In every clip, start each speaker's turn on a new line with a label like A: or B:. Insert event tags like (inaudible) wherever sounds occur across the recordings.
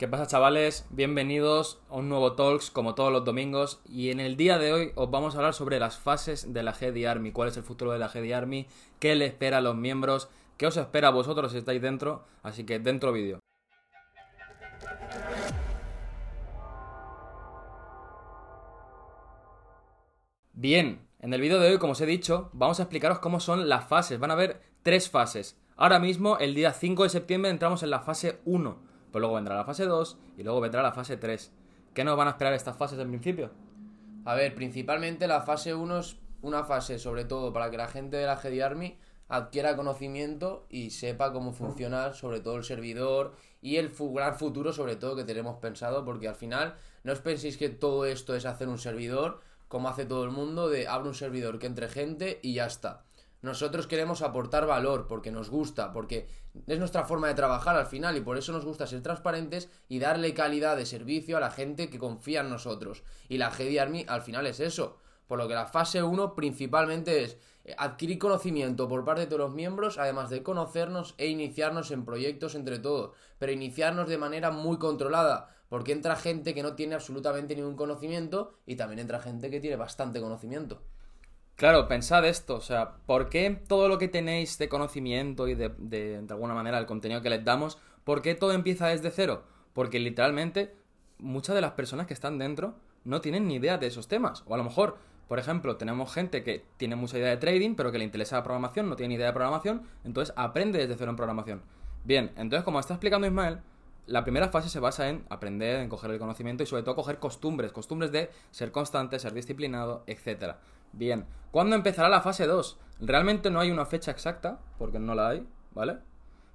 A: ¿Qué pasa chavales? Bienvenidos a un nuevo Talks como todos los domingos y en el día de hoy os vamos a hablar sobre las fases de la GD Army, cuál es el futuro de la GD Army, qué le espera a los miembros, qué os espera a vosotros si estáis dentro, así que dentro vídeo. Bien, en el vídeo de hoy, como os he dicho, vamos a explicaros cómo son las fases. Van a haber tres fases. Ahora mismo, el día 5 de septiembre, entramos en la fase 1. Pues luego vendrá la fase 2 y luego vendrá la fase 3. ¿Qué nos van a esperar estas fases en principio?
B: A ver, principalmente la fase 1 es una fase, sobre todo, para que la gente de la GD Army adquiera conocimiento y sepa cómo funciona sobre todo el servidor y el gran futuro sobre todo que tenemos pensado porque al final no os penséis que todo esto es hacer un servidor como hace todo el mundo de abre un servidor que entre gente y ya está. Nosotros queremos aportar valor porque nos gusta, porque es nuestra forma de trabajar al final y por eso nos gusta ser transparentes y darle calidad de servicio a la gente que confía en nosotros. Y la GD Army al final es eso. Por lo que la fase 1 principalmente es eh, adquirir conocimiento por parte de todos los miembros, además de conocernos e iniciarnos en proyectos entre todos, pero iniciarnos de manera muy controlada, porque entra gente que no tiene absolutamente ningún conocimiento y también entra gente que tiene bastante conocimiento.
A: Claro, pensad esto, o sea, ¿por qué todo lo que tenéis de conocimiento y de, de, alguna manera el contenido que les damos, ¿por qué todo empieza desde cero? Porque literalmente muchas de las personas que están dentro no tienen ni idea de esos temas, o a lo mejor por ejemplo, tenemos gente que tiene mucha idea de trading, pero que le interesa la programación, no tiene ni idea de programación, entonces aprende desde cero en programación. Bien, entonces como está explicando Ismael, la primera fase se basa en aprender, en coger el conocimiento y sobre todo coger costumbres, costumbres de ser constante, ser disciplinado, etc. Bien, ¿cuándo empezará la fase 2? Realmente no hay una fecha exacta, porque no la hay, ¿vale?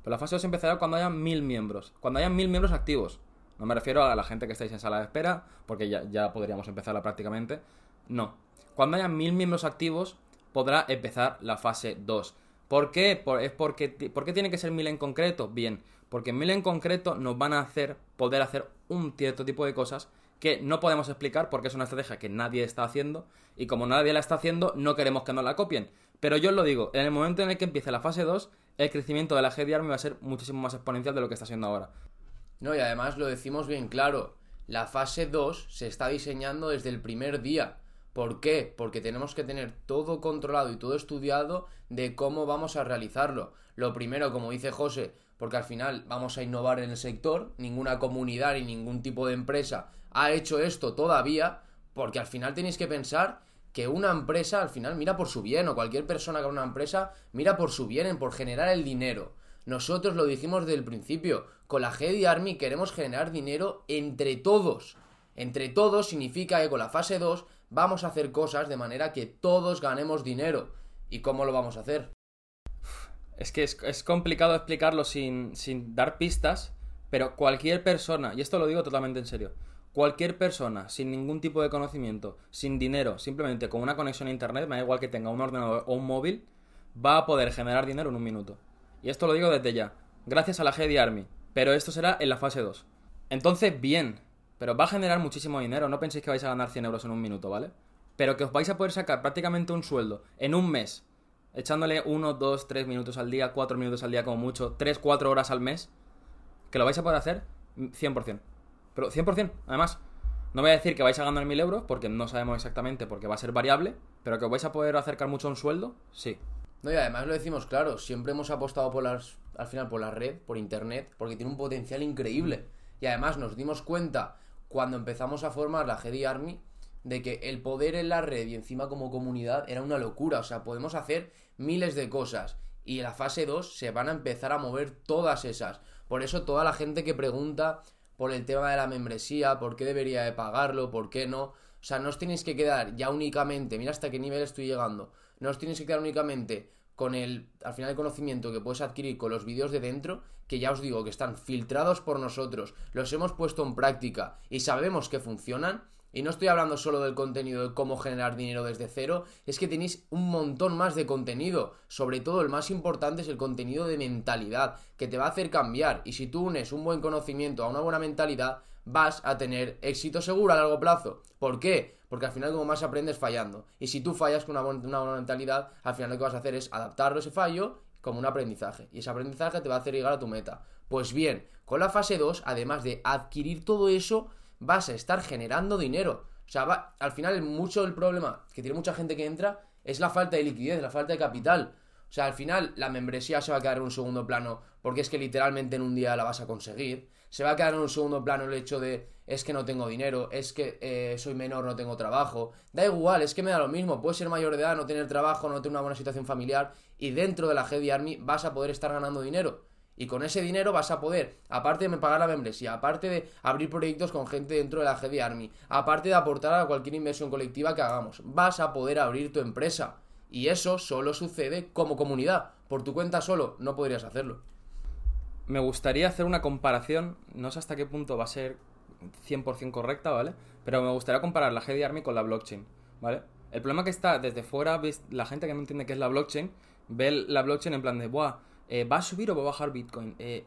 A: Pero la fase 2 empezará cuando haya mil miembros, cuando haya mil miembros activos. No me refiero a la gente que estáis en sala de espera, porque ya, podríamos empezarla prácticamente. No, cuando haya mil miembros activos, podrá empezar la fase 2. ¿Por qué? Es porque, ¿Por qué tiene que ser mil en concreto? Bien, porque mil en concreto nos van a hacer poder hacer un cierto tipo de cosas que no podemos explicar porque es una estrategia que nadie está haciendo y como nadie la está haciendo no queremos que nos la copien. Pero yo os lo digo, en el momento en el que empiece la fase 2, el crecimiento de la GD Army va a ser muchísimo más exponencial de lo que está siendo ahora.
B: No, y además lo decimos bien claro, la fase 2 se está diseñando desde el primer día. ¿Por qué? Porque tenemos que tener todo controlado y todo estudiado de cómo vamos a realizarlo. Lo primero, como dice José, porque al final vamos a innovar en el sector, ninguna comunidad ni ningún tipo de empresa ha hecho esto todavía, porque al final tenéis que pensar que una empresa al final mira por su bien, o cualquier persona que una empresa mira por su bien, por generar el dinero. Nosotros lo dijimos desde el principio, con la GD Army queremos generar dinero entre todos. Entre todos significa que con la fase 2 vamos a hacer cosas de manera que todos ganemos dinero. ¿Y cómo lo vamos a hacer?
A: Es que es, complicado explicarlo sin, sin dar pistas, pero cualquier persona, y esto lo digo totalmente en serio, cualquier persona sin ningún tipo de conocimiento, sin dinero, simplemente con una conexión a internet, me da igual que tenga un ordenador o un móvil, va a poder generar dinero en un minuto. Y esto lo digo desde ya, gracias a la GD Army, pero esto será en la fase 2. Entonces, bien, pero va a generar muchísimo dinero. No penséis que vais a ganar 100 euros en un minuto, ¿vale? Pero que os vais a poder sacar prácticamente un sueldo en un mes, echándole 1, 2, 3 minutos al día, 4 minutos al día como mucho, 3, 4 horas al mes, que lo vais a poder hacer 100%. Pero 100%, además. No voy a decir que vais a ganar 1000 euros, porque no sabemos exactamente, porque va a ser variable, pero que os vais a poder acercar mucho a un sueldo, sí.
B: No, y además lo decimos claro, siempre hemos apostado por las, al final por la red, por internet, porque tiene un potencial increíble. Y además nos dimos cuenta cuando empezamos a formar la GD Army de que el poder en la red y encima como comunidad era una locura. O sea, podemos hacer miles de cosas. Y en la fase 2 se van a empezar a mover todas esas. Por eso toda la gente que pregunta por el tema de la membresía, por qué debería de pagarlo, por qué no. O sea, no os tenéis que quedar ya únicamente, mira hasta qué nivel estoy llegando. No os tenéis que quedar únicamente con el, al final, el conocimiento que puedes adquirir con los vídeos de dentro, que ya os digo que están filtrados por nosotros, los hemos puesto en práctica y sabemos que funcionan. Y no estoy hablando solo del contenido de cómo generar dinero desde cero, es que tenéis un montón más de contenido. Sobre todo el más importante es el contenido de mentalidad, que te va a hacer cambiar. Y si tú unes un buen conocimiento a una buena mentalidad, vas a tener éxito seguro a largo plazo. ¿Por qué? Porque al final como más aprendes fallando. Y si tú fallas con una, buena mentalidad, al final lo que vas a hacer es adaptarlo ese fallo como un aprendizaje. Y ese aprendizaje te va a hacer llegar a tu meta. Pues bien, con la fase 2, además de adquirir todo eso, vas a estar generando dinero. O sea, va, al final mucho del problema que tiene mucha gente que entra es la falta de liquidez, la falta de capital. O sea, al final la membresía se va a quedar en un segundo plano porque es que literalmente en un día la vas a conseguir. Se va a quedar en un segundo plano el hecho de es que no tengo dinero, es que eh, soy menor, no tengo trabajo. Da igual, es que me da lo mismo. Puedes ser mayor de edad, no tener trabajo, no tener una buena situación familiar y dentro de la Heavy Army vas a poder estar ganando dinero. Y con ese dinero vas a poder, aparte de pagar la membresía, aparte de abrir proyectos con gente dentro de la Heavy Army, aparte de aportar a cualquier inversión colectiva que hagamos, vas a poder abrir tu empresa. Y eso solo sucede como comunidad. Por tu cuenta solo no podrías hacerlo.
A: Me gustaría hacer una comparación, no sé hasta qué punto va a ser 100% correcta, ¿vale? Pero me gustaría comparar la Heavy Army con la blockchain, ¿vale? El problema que está desde fuera, la gente que no entiende qué es la blockchain, ve la blockchain en plan de, Buah, eh, ¿va a subir o va a bajar Bitcoin? Eh,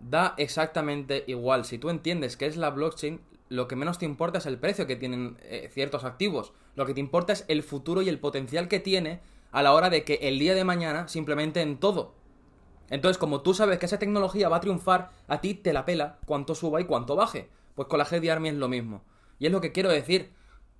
A: da exactamente igual. Si tú entiendes qué es la blockchain, lo que menos te importa es el precio que tienen eh, ciertos activos. Lo que te importa es el futuro y el potencial que tiene a la hora de que el día de mañana simplemente en todo. Entonces, como tú sabes que esa tecnología va a triunfar, a ti te la pela cuánto suba y cuánto baje. Pues con la GD Army es lo mismo. Y es lo que quiero decir.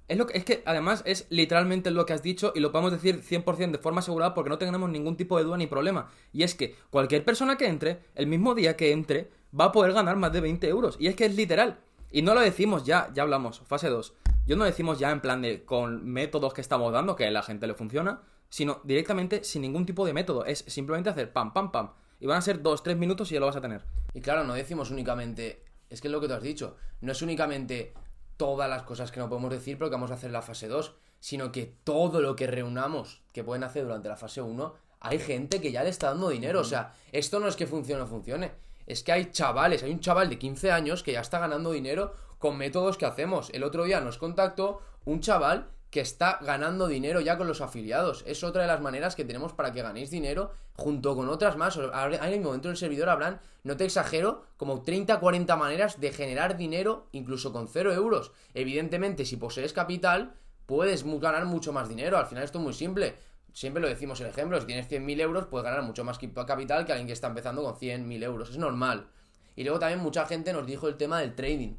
A: Es, lo que, es que además es literalmente lo que has dicho y lo podemos decir 100% de forma asegurada porque no tenemos ningún tipo de duda ni problema. Y es que cualquier persona que entre, el mismo día que entre, va a poder ganar más de 20 euros. Y es que es literal. Y no lo decimos ya, ya hablamos, fase 2. Yo no decimos ya en plan de con métodos que estamos dando, que a la gente le funciona, sino directamente sin ningún tipo de método. Es simplemente hacer pam, pam, pam. Y van a ser 2-3 minutos y ya lo vas a tener.
B: Y claro, no decimos únicamente, es que es lo que tú has dicho, no es únicamente todas las cosas que no podemos decir porque vamos a hacer la fase 2, sino que todo lo que reunamos que pueden hacer durante la fase 1, hay gente que ya le está dando dinero. O sea, esto no es que funcione o funcione. Es que hay chavales, hay un chaval de 15 años que ya está ganando dinero con métodos que hacemos. El otro día nos contactó un chaval que está ganando dinero ya con los afiliados. Es otra de las maneras que tenemos para que ganéis dinero junto con otras más. En el momento del servidor habrán, no te exagero, como 30, 40 maneras de generar dinero incluso con 0 euros. Evidentemente, si posees capital, puedes ganar mucho más dinero. Al final esto es muy simple. Siempre lo decimos el ejemplo, si tienes 100.000 euros, puedes ganar mucho más capital que alguien que está empezando con 100.000 euros. Es normal. Y luego también mucha gente nos dijo el tema del trading.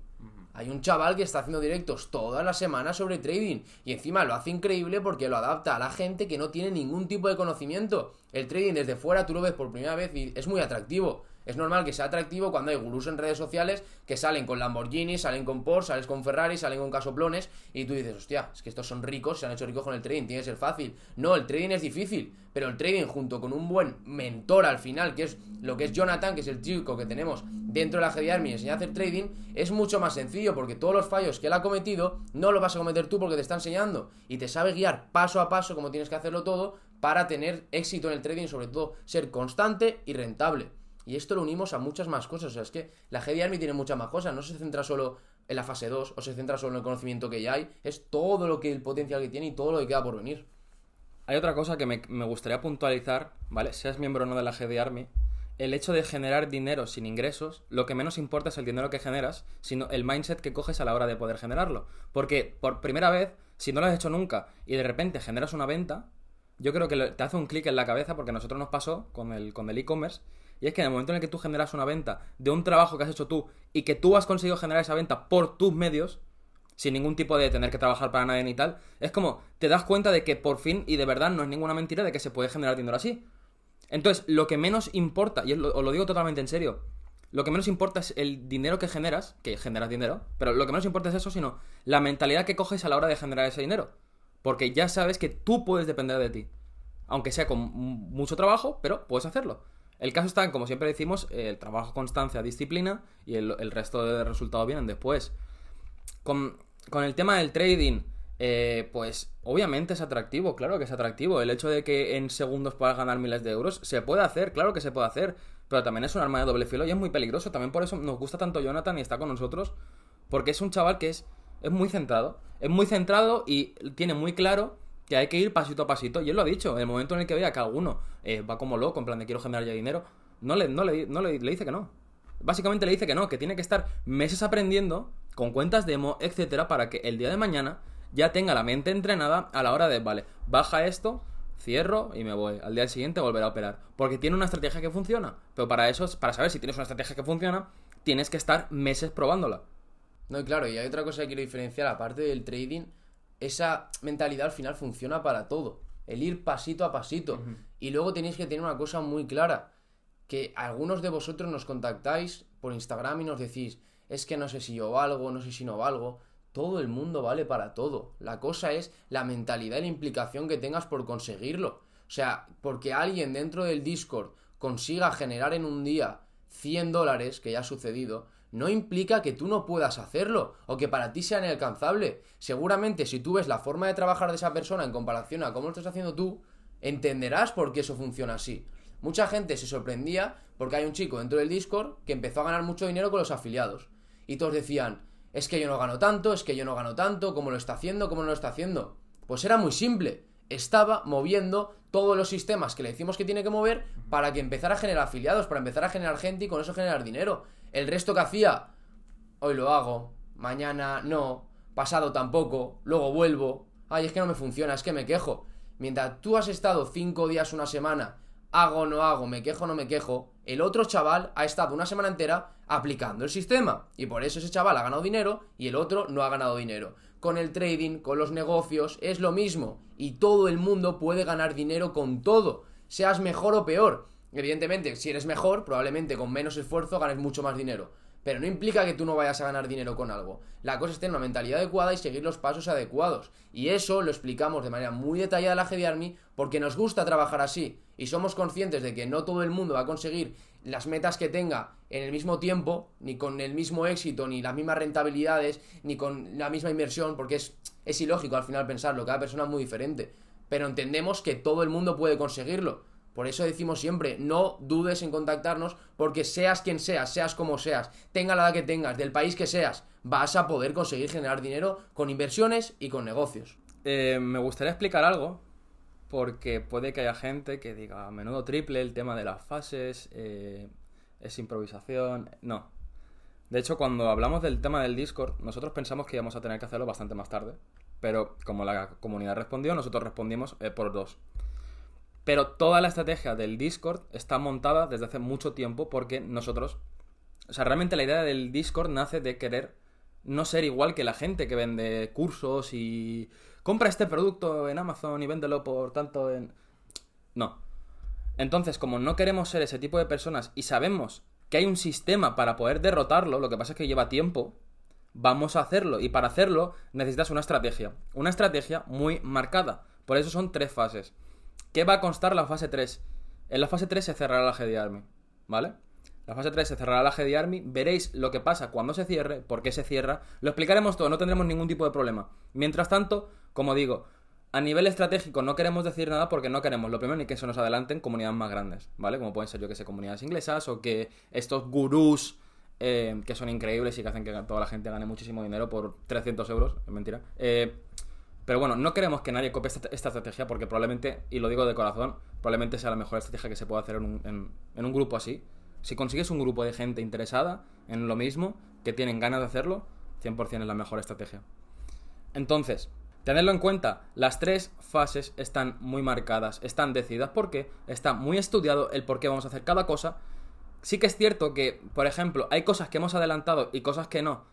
B: Hay un chaval que está haciendo directos todas las semanas sobre trading y encima lo hace increíble porque lo adapta a la gente que no tiene ningún tipo de conocimiento. El trading desde fuera tú lo ves por primera vez y es muy atractivo. Es normal que sea atractivo cuando hay gurús en redes sociales que salen con Lamborghini, salen con Porsche, salen con Ferrari, salen con casoplones y tú dices, hostia, es que estos son ricos, se han hecho ricos con el trading, tiene que ser fácil. No, el trading es difícil, pero el trading junto con un buen mentor al final, que es lo que es Jonathan, que es el chico que tenemos dentro de la GD Army enseña a hacer trading, es mucho más sencillo porque todos los fallos que él ha cometido no los vas a cometer tú porque te está enseñando y te sabe guiar paso a paso como tienes que hacerlo todo para tener éxito en el trading, sobre todo ser constante y rentable. Y esto lo unimos a muchas más cosas. O sea, es que la GD Army tiene muchas más cosas. No se centra solo en la fase 2 o se centra solo en el conocimiento que ya hay. Es todo lo que el potencial que tiene y todo lo que queda por venir.
A: Hay otra cosa que me, gustaría puntualizar, ¿vale? Seas miembro o no de la GD Army. El hecho de generar dinero sin ingresos, lo que menos importa es el dinero que generas, sino el mindset que coges a la hora de poder generarlo. Porque por primera vez, si no lo has hecho nunca y de repente generas una venta, yo creo que te hace un clic en la cabeza porque a nosotros nos pasó con el con el e-commerce y es que en el momento en el que tú generas una venta de un trabajo que has hecho tú y que tú has conseguido generar esa venta por tus medios, sin ningún tipo de tener que trabajar para nadie ni tal, es como te das cuenta de que por fin y de verdad no es ninguna mentira de que se puede generar dinero así. Entonces, lo que menos importa, y os lo digo totalmente en serio, lo que menos importa es el dinero que generas, que generas dinero, pero lo que menos importa es eso, sino la mentalidad que coges a la hora de generar ese dinero. Porque ya sabes que tú puedes depender de ti. Aunque sea con mucho trabajo, pero puedes hacerlo. El caso está como siempre decimos, el trabajo, constancia, disciplina y el, resto de resultados vienen después. Con, el tema del trading, eh, pues obviamente es atractivo, claro que es atractivo. El hecho de que en segundos puedas ganar miles de euros, se puede hacer, claro que se puede hacer, pero también es un arma de doble filo y es muy peligroso. También por eso nos gusta tanto Jonathan y está con nosotros, porque es un chaval que es, es muy centrado. Es muy centrado y tiene muy claro que hay que ir pasito a pasito. Y él lo ha dicho, en el momento en el que vea que alguno eh, va como loco, en plan de quiero generar ya dinero, no le, no le, no le, dice que no. Básicamente le dice que no, que tiene que estar meses aprendiendo con cuentas demo, etcétera, para que el día de mañana ya tenga la mente entrenada a la hora de, vale, baja esto, cierro y me voy. Al día siguiente volveré a operar. Porque tiene una estrategia que funciona. Pero para eso, para saber si tienes una estrategia que funciona, tienes que estar meses probándola.
B: No, claro, y hay otra cosa que quiero diferenciar, aparte del trading, esa mentalidad al final funciona para todo. El ir pasito a pasito. Y luego tenéis que tener una cosa muy clara. Que algunos de vosotros nos contactáis por Instagram y nos decís, es que no sé si yo valgo, no sé si no valgo. Todo el mundo vale para todo. La cosa es la mentalidad y la implicación que tengas por conseguirlo. O sea, porque alguien dentro del Discord consiga generar en un día 100 dólares, que ya ha sucedido, no implica que tú no puedas hacerlo o que para ti sea inalcanzable. Seguramente si tú ves la forma de trabajar de esa persona en comparación a cómo lo estás haciendo tú, entenderás por qué eso funciona así. Mucha gente se sorprendía porque hay un chico dentro del Discord que empezó a ganar mucho dinero con los afiliados. Y todos decían, es que yo no gano tanto, es que yo no gano tanto, ¿cómo lo está haciendo? ¿Cómo no lo está haciendo? Pues era muy simple. Estaba moviendo todos los sistemas que le decimos que tiene que mover para que empezara a generar afiliados, para empezar a generar gente y con eso generar dinero. El resto que hacía, hoy lo hago, mañana no, pasado tampoco, luego vuelvo, ay, es que no me funciona, es que me quejo. Mientras tú has estado cinco días, una semana, hago, no hago, me quejo, no me quejo, el otro chaval ha estado una semana entera aplicando el sistema. Y por eso ese chaval ha ganado dinero y el otro no ha ganado dinero. Con el trading, con los negocios, es lo mismo. Y todo el mundo puede ganar dinero con todo, seas mejor o peor. Evidentemente, si eres mejor, probablemente con menos esfuerzo ganes mucho más dinero. Pero no implica que tú no vayas a ganar dinero con algo. La cosa es tener una mentalidad adecuada y seguir los pasos adecuados. Y eso lo explicamos de manera muy detallada en la GD Army porque nos gusta trabajar así. Y somos conscientes de que no todo el mundo va a conseguir las metas que tenga en el mismo tiempo, ni con el mismo éxito, ni las mismas rentabilidades, ni con la misma inversión, porque es, es ilógico al final pensarlo, cada persona es muy diferente. Pero entendemos que todo el mundo puede conseguirlo. Por eso decimos siempre, no dudes en contactarnos porque seas quien seas, seas como seas, tenga la edad que tengas, del país que seas, vas a poder conseguir generar dinero con inversiones y con negocios.
A: Eh, me gustaría explicar algo porque puede que haya gente que diga, a menudo triple el tema de las fases, eh, es improvisación. No. De hecho, cuando hablamos del tema del Discord, nosotros pensamos que íbamos a tener que hacerlo bastante más tarde. Pero como la comunidad respondió, nosotros respondimos eh, por dos. Pero toda la estrategia del Discord está montada desde hace mucho tiempo porque nosotros... O sea, realmente la idea del Discord nace de querer no ser igual que la gente que vende cursos y compra este producto en Amazon y véndelo por tanto en... No. Entonces, como no queremos ser ese tipo de personas y sabemos que hay un sistema para poder derrotarlo, lo que pasa es que lleva tiempo, vamos a hacerlo. Y para hacerlo necesitas una estrategia. Una estrategia muy marcada. Por eso son tres fases. ¿Qué va a constar la fase 3? En la fase 3 se cerrará la GD Army, ¿vale? La fase 3 se cerrará la GD Army, veréis lo que pasa cuando se cierre, por qué se cierra, lo explicaremos todo, no tendremos ningún tipo de problema. Mientras tanto, como digo, a nivel estratégico no queremos decir nada porque no queremos, lo primero, ni que se nos adelanten comunidades más grandes, ¿vale? Como pueden ser, yo que sé, comunidades inglesas o que estos gurús eh, que son increíbles y que hacen que toda la gente gane muchísimo dinero por 300 euros, es mentira. Eh, pero bueno, no queremos que nadie copie esta, estrategia porque probablemente, y lo digo de corazón, probablemente sea la mejor estrategia que se pueda hacer en un, grupo así. Si consigues un grupo de gente interesada en lo mismo, que tienen ganas de hacerlo, 100% es la mejor estrategia. Entonces, Tenerlo en cuenta, las tres fases están muy marcadas, están decididas porque está muy estudiado el por qué vamos a hacer cada cosa. Sí que es cierto que, por ejemplo, hay cosas que hemos adelantado y cosas que no,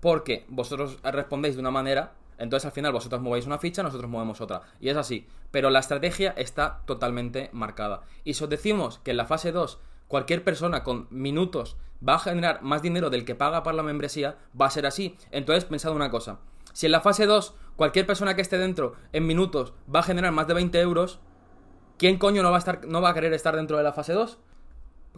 A: porque vosotros respondéis de una manera entonces al final vosotros movéis una ficha, nosotros movemos otra. Y es así. Pero la estrategia está totalmente marcada. Y si os decimos que en la fase 2 cualquier persona con minutos va a generar más dinero del que paga para la membresía, va a ser así. Entonces pensad una cosa. Si en la fase 2 cualquier persona que esté dentro en minutos va a generar más de 20 euros, ¿quién coño no va a, estar, no va a querer estar dentro de la fase 2?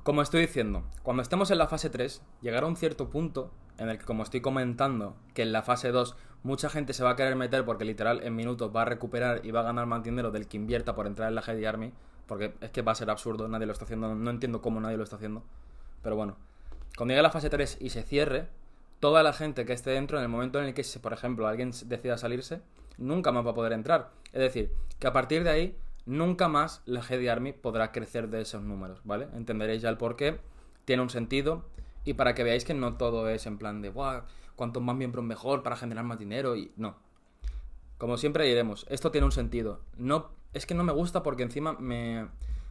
A: Como estoy diciendo, cuando estemos en la fase 3, llegará un cierto punto en el que, como estoy comentando, que en la fase 2 mucha gente se va a querer meter porque literal en minutos va a recuperar y va a ganar más dinero del que invierta por entrar en la GD Army, porque es que va a ser absurdo, nadie lo está haciendo, no entiendo cómo nadie lo está haciendo. Pero bueno, cuando llegue la fase 3 y se cierre, toda la gente que esté dentro, en el momento en el que, por ejemplo, alguien decida salirse, nunca más va a poder entrar. Es decir, que a partir de ahí nunca más la GD Army podrá crecer de esos números, ¿vale? Entenderéis ya el por qué, tiene un sentido y para que veáis que no todo es en plan de, ¡buah! Cuanto más miembros mejor para generar más dinero y no. Como siempre diremos, esto tiene un sentido. No es que no me gusta porque encima me...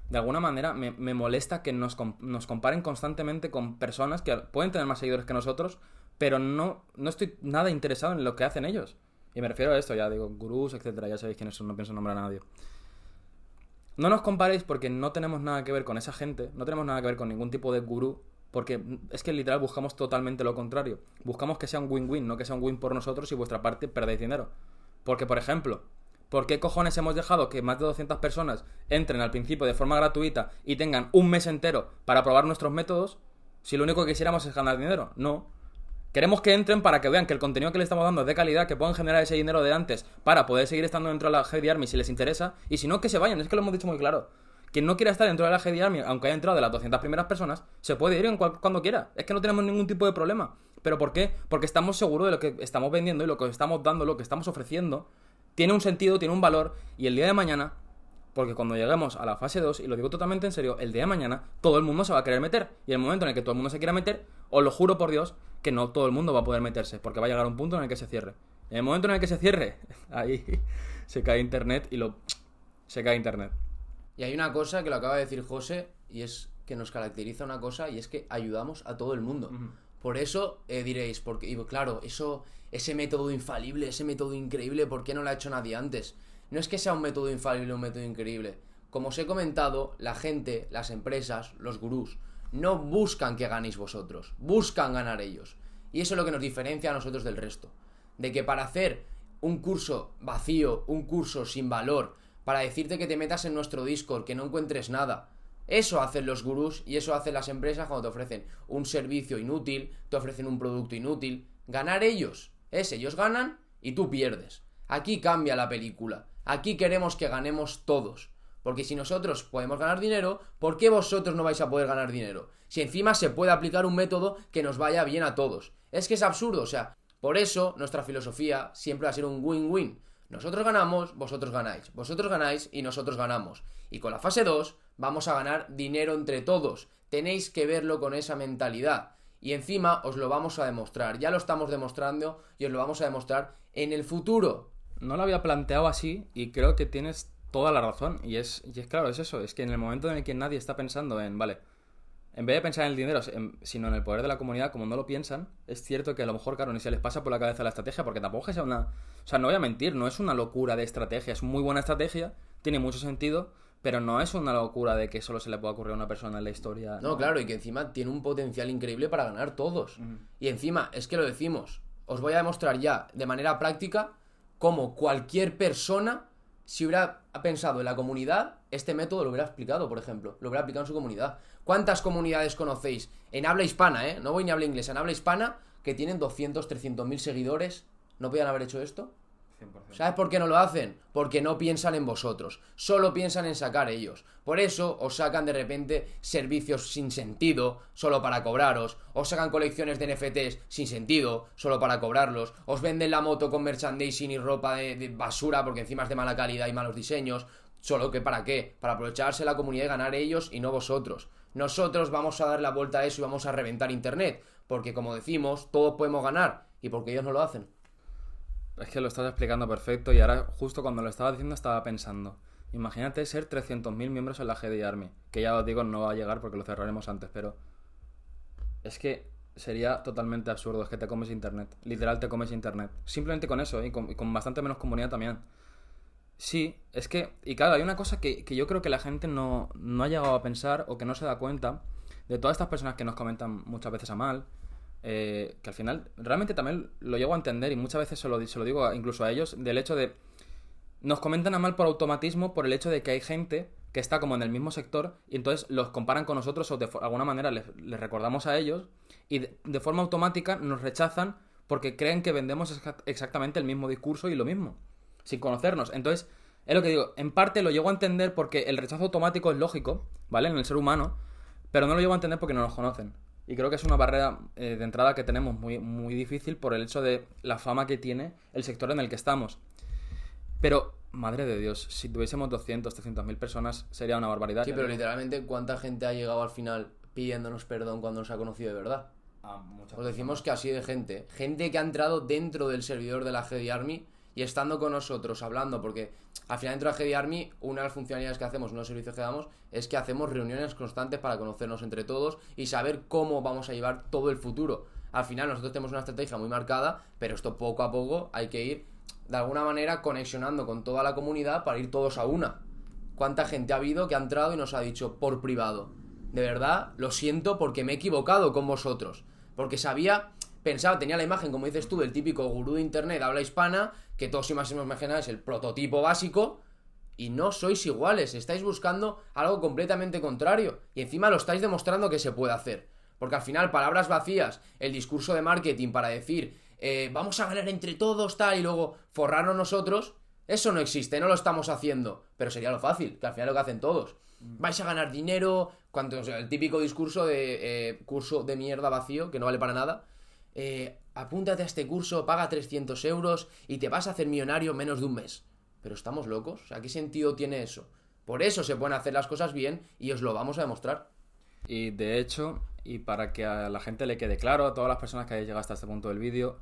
A: De alguna manera me, me molesta que nos, nos comparen constantemente con personas que pueden tener más seguidores que nosotros, pero no, no estoy nada interesado en lo que hacen ellos. Y me refiero a esto, ya digo, gurús, etcétera, ya sabéis quiénes son, no pienso nombrar a nadie. No nos comparéis porque no tenemos nada que ver con esa gente, no tenemos nada que ver con ningún tipo de gurú, porque es que literal buscamos totalmente lo contrario. Buscamos que sea un win-win, no que sea un win por nosotros y vuestra parte perdéis dinero. Porque, por ejemplo, ¿por qué cojones hemos dejado que más de 200 personas entren al principio de forma gratuita y tengan un mes entero para probar nuestros métodos si lo único que quisiéramos es ganar dinero? No. Queremos que entren para que vean que el contenido que le estamos dando es de calidad, que puedan generar ese dinero de antes para poder seguir estando dentro de la Heavy Army si les interesa, y si no, que se vayan, es que lo hemos dicho muy claro. Quien no quiera estar dentro de la Heavy Army, aunque haya entrado de las 200 primeras personas, se puede ir en cual- cuando quiera. Es que no tenemos ningún tipo de problema. ¿Pero por qué? Porque estamos seguros de lo que estamos vendiendo y lo que estamos dando, lo que estamos ofreciendo, tiene un sentido, tiene un valor, y el día de mañana porque cuando lleguemos a la fase 2, y lo digo totalmente en serio, el día de mañana todo el mundo se va a querer meter. Y el momento en el que todo el mundo se quiera meter, os lo juro por Dios, que no todo el mundo va a poder meterse, porque va a llegar un punto en el que se cierre. En el momento en el que se cierre, (laughs) ahí se cae internet y lo... se cae internet.
B: Y hay una cosa que lo acaba de decir José, y es que nos caracteriza una cosa, y es que ayudamos a todo el mundo. Por eso eh, diréis, porque, y claro, eso, ese método infalible, ese método increíble, ¿por qué no lo ha hecho nadie antes? No es que sea un método infalible o un método increíble. Como os he comentado, la gente, las empresas, los gurús, no buscan que ganéis vosotros, buscan ganar ellos. Y eso es lo que nos diferencia a nosotros del resto. De que para hacer un curso vacío, un curso sin valor, para decirte que te metas en nuestro Discord, que no encuentres nada, eso hacen los gurús y eso hacen las empresas cuando te ofrecen un servicio inútil, te ofrecen un producto inútil. Ganar ellos es ellos ganan y tú pierdes. Aquí cambia la película. Aquí queremos que ganemos todos. Porque si nosotros podemos ganar dinero, ¿por qué vosotros no vais a poder ganar dinero? Si encima se puede aplicar un método que nos vaya bien a todos. Es que es absurdo, o sea, por eso nuestra filosofía siempre va a ser un win-win. Nosotros ganamos, vosotros ganáis. Vosotros ganáis y nosotros ganamos. Y con la fase 2 vamos a ganar dinero entre todos. Tenéis que verlo con esa mentalidad. Y encima os lo vamos a demostrar. Ya lo estamos demostrando y os lo vamos a demostrar en el futuro.
A: No lo había planteado así y creo que tienes toda la razón. Y es, y es claro, es eso. Es que en el momento en el que nadie está pensando en, vale, en vez de pensar en el dinero, sino en el poder de la comunidad, como no lo piensan, es cierto que a lo mejor, claro, ni se les pasa por la cabeza la estrategia, porque tampoco es que sea una... O sea, no voy a mentir, no es una locura de estrategia, es muy buena estrategia, tiene mucho sentido, pero no es una locura de que solo se le pueda ocurrir a una persona en la historia.
B: No, claro, y que encima tiene un potencial increíble para ganar todos. Y encima, es que lo decimos, os voy a demostrar ya de manera práctica cómo cualquier persona, si hubiera pensado en la comunidad, este método lo hubiera explicado, por ejemplo, lo hubiera aplicado en su comunidad. ¿Cuántas comunidades conocéis en habla hispana, eh? No voy ni a habla inglesa, en habla hispana, que tienen 200, 300 mil seguidores? ¿No podían haber hecho esto?
A: 100%.
B: ¿Sabes por qué no lo hacen? Porque no piensan en vosotros, solo piensan en sacar ellos. Por eso os sacan de repente servicios sin sentido, solo para cobraros, os sacan colecciones de NFTs sin sentido, solo para cobrarlos, os venden la moto con merchandising y ropa de, de basura porque encima es de mala calidad y malos diseños, solo que para qué? Para aprovecharse la comunidad y ganar ellos y no vosotros. Nosotros vamos a dar la vuelta a eso y vamos a reventar internet, porque como decimos, todos podemos ganar, y porque ellos no lo hacen.
A: Es que lo estás explicando perfecto y ahora justo cuando lo estaba diciendo estaba pensando. Imagínate ser 300.000 miembros en la GD Army, que ya os digo no va a llegar porque lo cerraremos antes, pero es que sería totalmente absurdo, es que te comes internet, literal te comes internet, simplemente con eso y con, y con bastante menos comunidad también. Sí, es que, y claro, hay una cosa que, que yo creo que la gente no, no ha llegado a pensar o que no se da cuenta de todas estas personas que nos comentan muchas veces a mal, eh, que al final realmente también lo llego a entender y muchas veces se lo, se lo digo incluso a ellos, del hecho de nos comentan a mal por automatismo por el hecho de que hay gente que está como en el mismo sector y entonces los comparan con nosotros o de alguna manera les, les recordamos a ellos y de, de forma automática nos rechazan porque creen que vendemos exa- exactamente el mismo discurso y lo mismo, sin conocernos. Entonces, es lo que digo, en parte lo llego a entender porque el rechazo automático es lógico, ¿vale? En el ser humano, pero no lo llego a entender porque no nos conocen. Y creo que es una barrera eh, de entrada que tenemos muy, muy difícil por el hecho de la fama que tiene el sector en el que estamos. Pero, madre de Dios, si tuviésemos 200, 300 mil personas sería una barbaridad.
B: Sí, pero literalmente, ¿cuánta gente ha llegado al final pidiéndonos perdón cuando nos ha conocido de verdad?
A: Ah,
B: Os decimos que así de gente. Gente que ha entrado dentro del servidor de la GD Army y estando con nosotros hablando, porque al final dentro de Heavy Army, una de las funcionalidades que hacemos, uno de los servicios que damos, es que hacemos reuniones constantes para conocernos entre todos y saber cómo vamos a llevar todo el futuro. Al final nosotros tenemos una estrategia muy marcada, pero esto poco a poco hay que ir de alguna manera conexionando con toda la comunidad para ir todos a una. ¿Cuánta gente ha habido que ha entrado y nos ha dicho por privado? De verdad, lo siento porque me he equivocado con vosotros. Porque sabía, pensaba, tenía la imagen, como dices tú, del típico gurú de internet habla hispana, que todos y más imagináis el prototipo básico, y no sois iguales, estáis buscando algo completamente contrario, y encima lo estáis demostrando que se puede hacer. Porque al final, palabras vacías, el discurso de marketing para decir, eh, vamos a ganar entre todos, tal, y luego forrarnos nosotros, eso no existe, no lo estamos haciendo. Pero sería lo fácil, que al final lo que hacen todos. Vais a ganar dinero, cuando, el típico discurso de eh, curso de mierda vacío, que no vale para nada. Eh, apúntate a este curso, paga 300 euros y te vas a hacer millonario en menos de un mes. Pero estamos locos, o sea, ¿qué sentido tiene eso? Por eso se pueden hacer las cosas bien y os lo vamos a demostrar.
A: Y de hecho, y para que a la gente le quede claro, a todas las personas que hayan llegado hasta este punto del vídeo,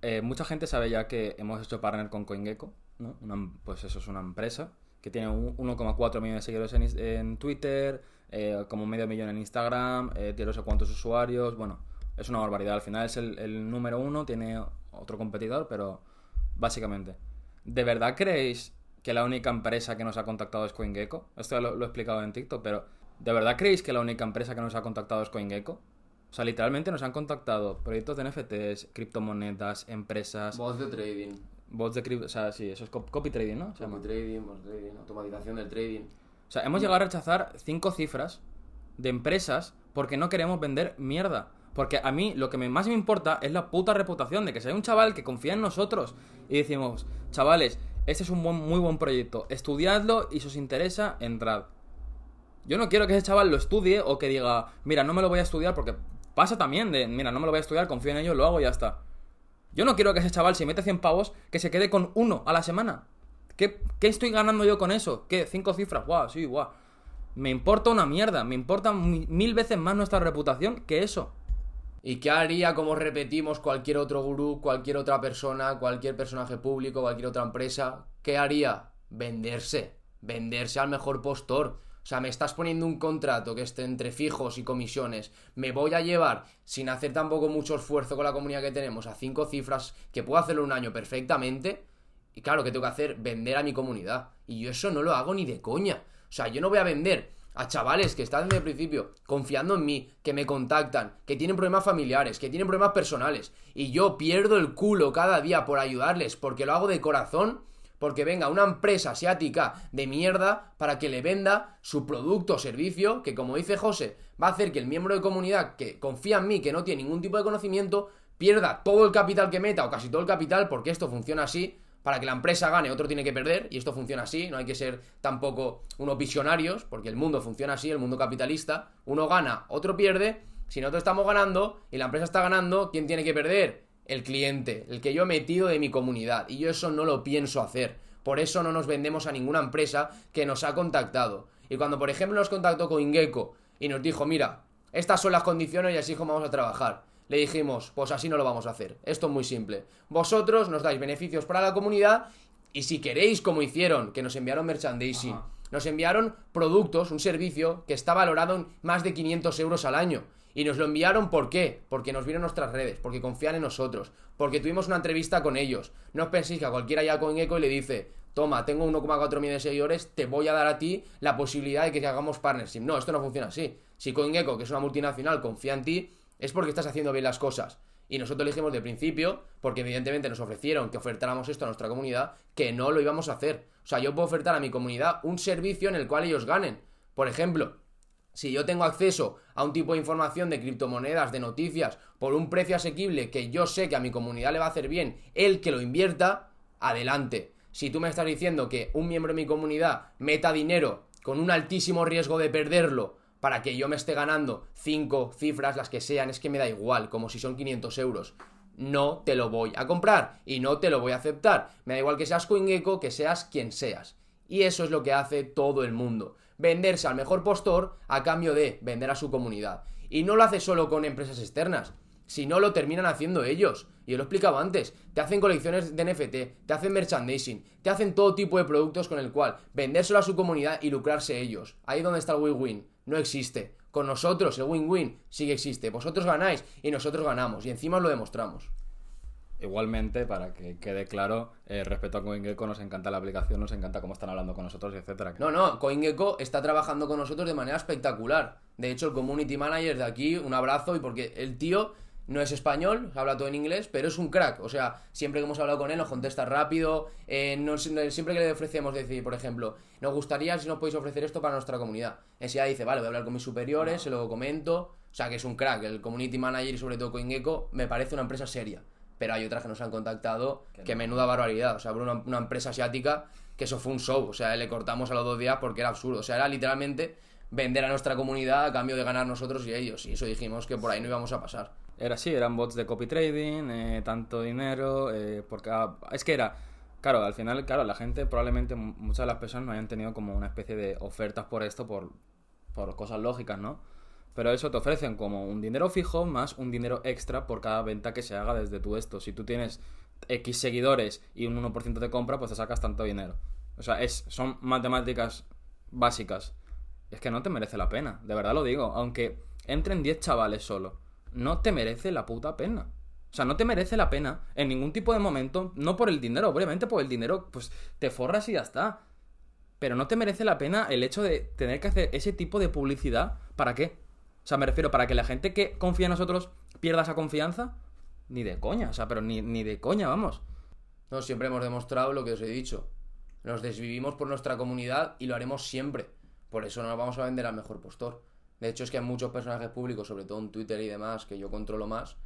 A: eh, mucha gente sabe ya que hemos hecho partner con CoinGecko, ¿no? pues eso es una empresa que tiene 1,4 millones de seguidores en, Twitter, eh, como medio millón en Instagram, eh, no sé cuántos usuarios, bueno, es una barbaridad. Al final es el, número uno, tiene otro competidor, pero básicamente. ¿De verdad creéis que la única empresa que nos ha contactado es CoinGecko? Esto lo, lo he explicado en TikTok, pero ¿de verdad creéis que la única empresa que nos ha contactado es CoinGecko? O sea, literalmente nos han contactado proyectos de NFTs, criptomonedas, empresas.
B: Bots de trading.
A: Bots de cripto. O sea, sí, eso es copy trading, ¿no?
B: Copy trading, bots trading, automatización del trading.
A: O sea, hemos llegado a rechazar cinco cifras de empresas porque no queremos vender mierda. Porque a mí lo que más me importa es la puta reputación de que si hay un chaval que confía en nosotros y decimos, chavales, este es un muy buen proyecto, estudiadlo y si os interesa, entrad. Yo no quiero que ese chaval lo estudie o que diga, mira, no me lo voy a estudiar porque Pasa también de, mira, no me lo voy a estudiar, confío en ello, lo hago y ya está. Yo no quiero que ese chaval, si mete 100 pavos, que se quede con uno a la semana. ¿Qué, estoy ganando yo con eso? ¿Qué? ¿Cinco cifras? Guau, sí, guau. Me importa una mierda, me importa mil veces más nuestra reputación que eso.
B: ¿Y qué haría, como repetimos, cualquier otro gurú, cualquier otra persona, cualquier personaje público, cualquier otra empresa? ¿Qué haría? Venderse. Venderse al mejor postor. O sea, me estás poniendo un contrato que esté entre fijos y comisiones. Me voy a llevar, sin hacer tampoco mucho esfuerzo con la comunidad que tenemos, a cinco cifras que puedo hacerlo un año perfectamente. Y claro, que tengo que hacer? Vender a mi comunidad. Y yo eso no lo hago ni de coña. O sea, yo no voy a vender a chavales que están desde el principio confiando en mí, que me contactan, que tienen problemas familiares, que tienen problemas personales. Y yo pierdo el culo cada día por ayudarles porque lo hago de corazón porque venga una empresa asiática de mierda para que le venda su producto o servicio, que como dice José, va a hacer que el miembro de comunidad que confía en mí, que no tiene ningún tipo de conocimiento, pierda todo el capital que meta o casi todo el capital, porque esto funciona así. Para que la empresa gane, otro tiene que perder, y esto funciona así, no hay que ser tampoco unos visionarios, porque el mundo funciona así, el mundo capitalista, uno gana, otro pierde, si nosotros estamos ganando y la empresa está ganando, ¿quién tiene que perder? el cliente, el que yo he metido de mi comunidad. Y yo eso no lo pienso hacer. Por eso no nos vendemos a ninguna empresa que nos ha contactado. Y cuando, por ejemplo, nos contactó con Ingeko y nos dijo, mira, estas son las condiciones y así como vamos a trabajar. Le dijimos, pues así no lo vamos a hacer. Esto es muy simple. Vosotros nos dais beneficios para la comunidad y si queréis, como hicieron, que nos enviaron merchandising, nos enviaron productos, un servicio que está valorado en más de 500 euros al año. Y nos lo enviaron ¿por qué? Porque nos vieron nuestras redes, porque confían en nosotros, porque tuvimos una entrevista con ellos. No os penséis que a cualquiera ya con Eco y le dice, toma, tengo 1,4 millones de seguidores, te voy a dar a ti la posibilidad de que hagamos partnership. No, esto no funciona así. Si CoinGecko, que es una multinacional, confía en ti, es porque estás haciendo bien las cosas. Y nosotros dijimos de principio, porque evidentemente nos ofrecieron que ofertáramos esto a nuestra comunidad, que no lo íbamos a hacer. O sea, yo puedo ofertar a mi comunidad un servicio en el cual ellos ganen. Por ejemplo, si yo tengo acceso a un tipo de información de criptomonedas, de noticias, por un precio asequible que yo sé que a mi comunidad le va a hacer bien, el que lo invierta, adelante. Si tú me estás diciendo que un miembro de mi comunidad meta dinero con un altísimo riesgo de perderlo para que yo me esté ganando cinco cifras, las que sean, es que me da igual, como si son 500 euros. No te lo voy a comprar y no te lo voy a aceptar. Me da igual que seas CoinGecko, que seas quien seas. Y eso es lo que hace todo el mundo venderse al mejor postor a cambio de vender a su comunidad. Y no lo hace solo con empresas externas. Si no, lo terminan haciendo ellos. Y yo lo he explicado antes. Te hacen colecciones de NFT, te hacen merchandising, te hacen todo tipo de productos con el cual vendérselo a su comunidad y lucrarse ellos. Ahí es donde está el win-win. No existe. Con nosotros el win-win sí que existe. Vosotros ganáis y nosotros ganamos. Y encima os lo demostramos.
A: Igualmente, para que quede claro, eh, respecto a CoinGecko, nos encanta la aplicación, nos encanta cómo están hablando con nosotros, etcétera.
B: No, no, CoinGecko está trabajando con nosotros de manera espectacular. De hecho, el community manager de aquí, un abrazo, y porque el tío no es español, habla todo en inglés, pero es un crack. O sea, siempre que hemos hablado con él nos contesta rápido. Eh, siempre que le ofrecemos decir, por ejemplo, nos gustaría si nos podéis ofrecer esto para nuestra comunidad. Ya dice, vale, voy a hablar con mis superiores, se lo comento. O sea, que es un crack. El community manager y sobre todo CoinGecko me parece una empresa seria pero hay otras que nos han contactado que, menuda barbaridad. O sea, por una, empresa asiática que eso fue un show. O sea, le cortamos a los dos días porque era absurdo. O sea, era literalmente vender a nuestra comunidad a cambio de ganar nosotros y ellos. Y eso dijimos que por ahí no íbamos a pasar.
A: Era así, eran bots de copy trading, eh, tanto dinero, eh, porque ah, es que era, claro, al final, claro, la gente probablemente, muchas de las personas no hayan tenido como una especie de ofertas por esto, por, por cosas lógicas, ¿no? Pero eso te ofrecen como un dinero fijo más un dinero extra por cada venta que se haga desde tu esto. Si tú tienes X seguidores y un 1% de compra, pues te sacas tanto dinero. O sea, es, son matemáticas básicas. Es que no te merece la pena, de verdad lo digo. Aunque entren 10 chavales solo, no te merece la puta pena. O sea, no te merece la pena en ningún tipo de momento, no por el dinero, obviamente por el dinero, pues te forras y ya está. Pero no te merece la pena el hecho de tener que hacer ese tipo de publicidad. ¿Para qué? O sea, me refiero, para que la gente que confía en nosotros pierda esa confianza, ni de coña, o sea, pero ni, ni de coña, vamos.
B: No, siempre hemos demostrado lo que os he dicho. Nos desvivimos por nuestra comunidad y lo haremos siempre. Por eso no nos vamos a vender al mejor postor. De hecho, es que hay muchos personajes públicos, sobre todo en Twitter y demás, que yo controlo más,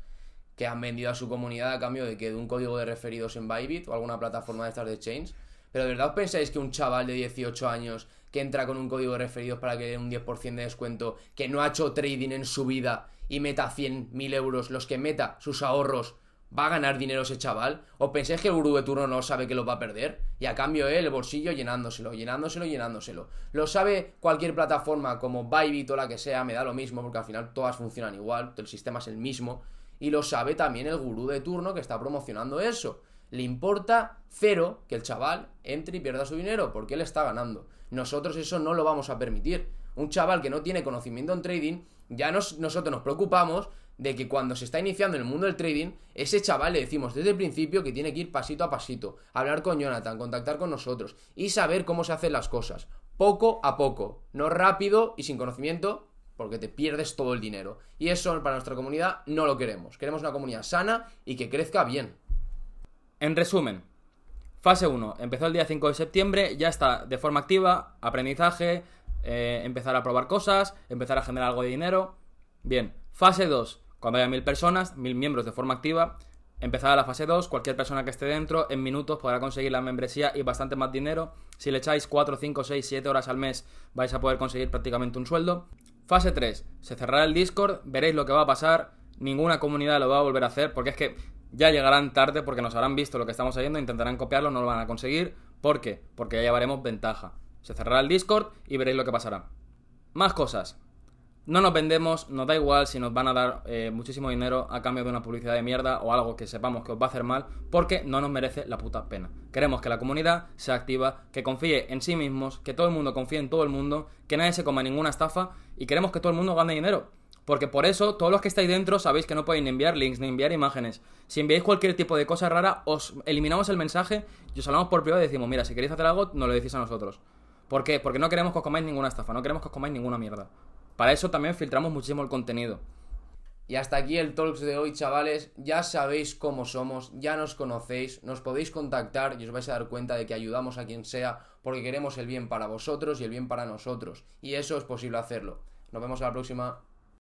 B: que han vendido a su comunidad a cambio de que de un código de referidos en Bybit o alguna plataforma de estas de Chains. Pero de verdad os pensáis que un chaval de 18 años que entra con un código de referidos para que dé un 10% de descuento, que no ha hecho trading en su vida y meta 100.000 euros, los que meta sus ahorros, ¿va a ganar dinero ese chaval? ¿O pensáis que el gurú de turno no sabe que lo va a perder? Y a cambio él, el bolsillo llenándoselo, llenándoselo, llenándoselo. Lo sabe cualquier plataforma como Bybit o la que sea, me da lo mismo porque al final todas funcionan igual, el sistema es el mismo. Y lo sabe también el gurú de turno que está promocionando eso. Le importa cero que el chaval entre y pierda su dinero porque él está ganando. Nosotros eso no lo vamos a permitir. Un chaval que no tiene conocimiento en trading, ya nosotros nos preocupamos de que cuando se está iniciando en el mundo del trading, ese chaval le decimos desde el principio que tiene que ir pasito a pasito, hablar con Jonathan, contactar con nosotros y saber cómo se hacen las cosas, poco a poco, no rápido y sin conocimiento, porque te pierdes todo el dinero. Y eso para nuestra comunidad no lo queremos. Queremos una comunidad sana y que crezca bien.
A: En resumen, Fase 1, empezó el día 5 de septiembre, ya está de forma activa, aprendizaje, eh, empezar a probar cosas, empezar a generar algo de dinero. Bien, fase 2, cuando haya mil personas, mil miembros de forma activa, empezará la fase 2, cualquier persona que esté dentro en minutos podrá conseguir la membresía y bastante más dinero. Si le echáis 4, 5, 6, 7 horas al mes vais a poder conseguir prácticamente un sueldo. Fase 3, se cerrará el Discord, veréis lo que va a pasar, ninguna comunidad lo va a volver a hacer, porque es que ya llegarán tarde porque nos habrán visto lo que estamos haciendo, intentarán copiarlo, no lo van a conseguir. ¿Por qué? Porque ya llevaremos ventaja. Se cerrará el Discord y veréis lo que pasará. Más cosas. No nos vendemos, nos da igual si nos van a dar eh, muchísimo dinero a cambio de una publicidad de mierda o algo que sepamos que os va a hacer mal, porque no nos merece la puta pena. Queremos que la comunidad sea activa, que confíe en sí mismos, que todo el mundo confíe en todo el mundo, que nadie se coma ninguna estafa y queremos que todo el mundo gane dinero. Porque por eso, todos los que estáis dentro sabéis que no podéis ni enviar links ni enviar imágenes. Si enviáis cualquier tipo de cosa rara, os eliminamos el mensaje y os hablamos por privado y decimos, mira, si queréis hacer algo, nos lo decís a nosotros. ¿Por qué? Porque no queremos que os comáis ninguna estafa, no queremos que os comáis ninguna mierda. Para eso también filtramos muchísimo el contenido.
B: Y hasta aquí el Talks de hoy, chavales. Ya sabéis cómo somos, ya nos conocéis, nos podéis contactar y os vais a dar cuenta de que ayudamos a quien sea porque queremos el bien para vosotros y el bien para nosotros. Y eso es posible hacerlo. Nos vemos a la próxima.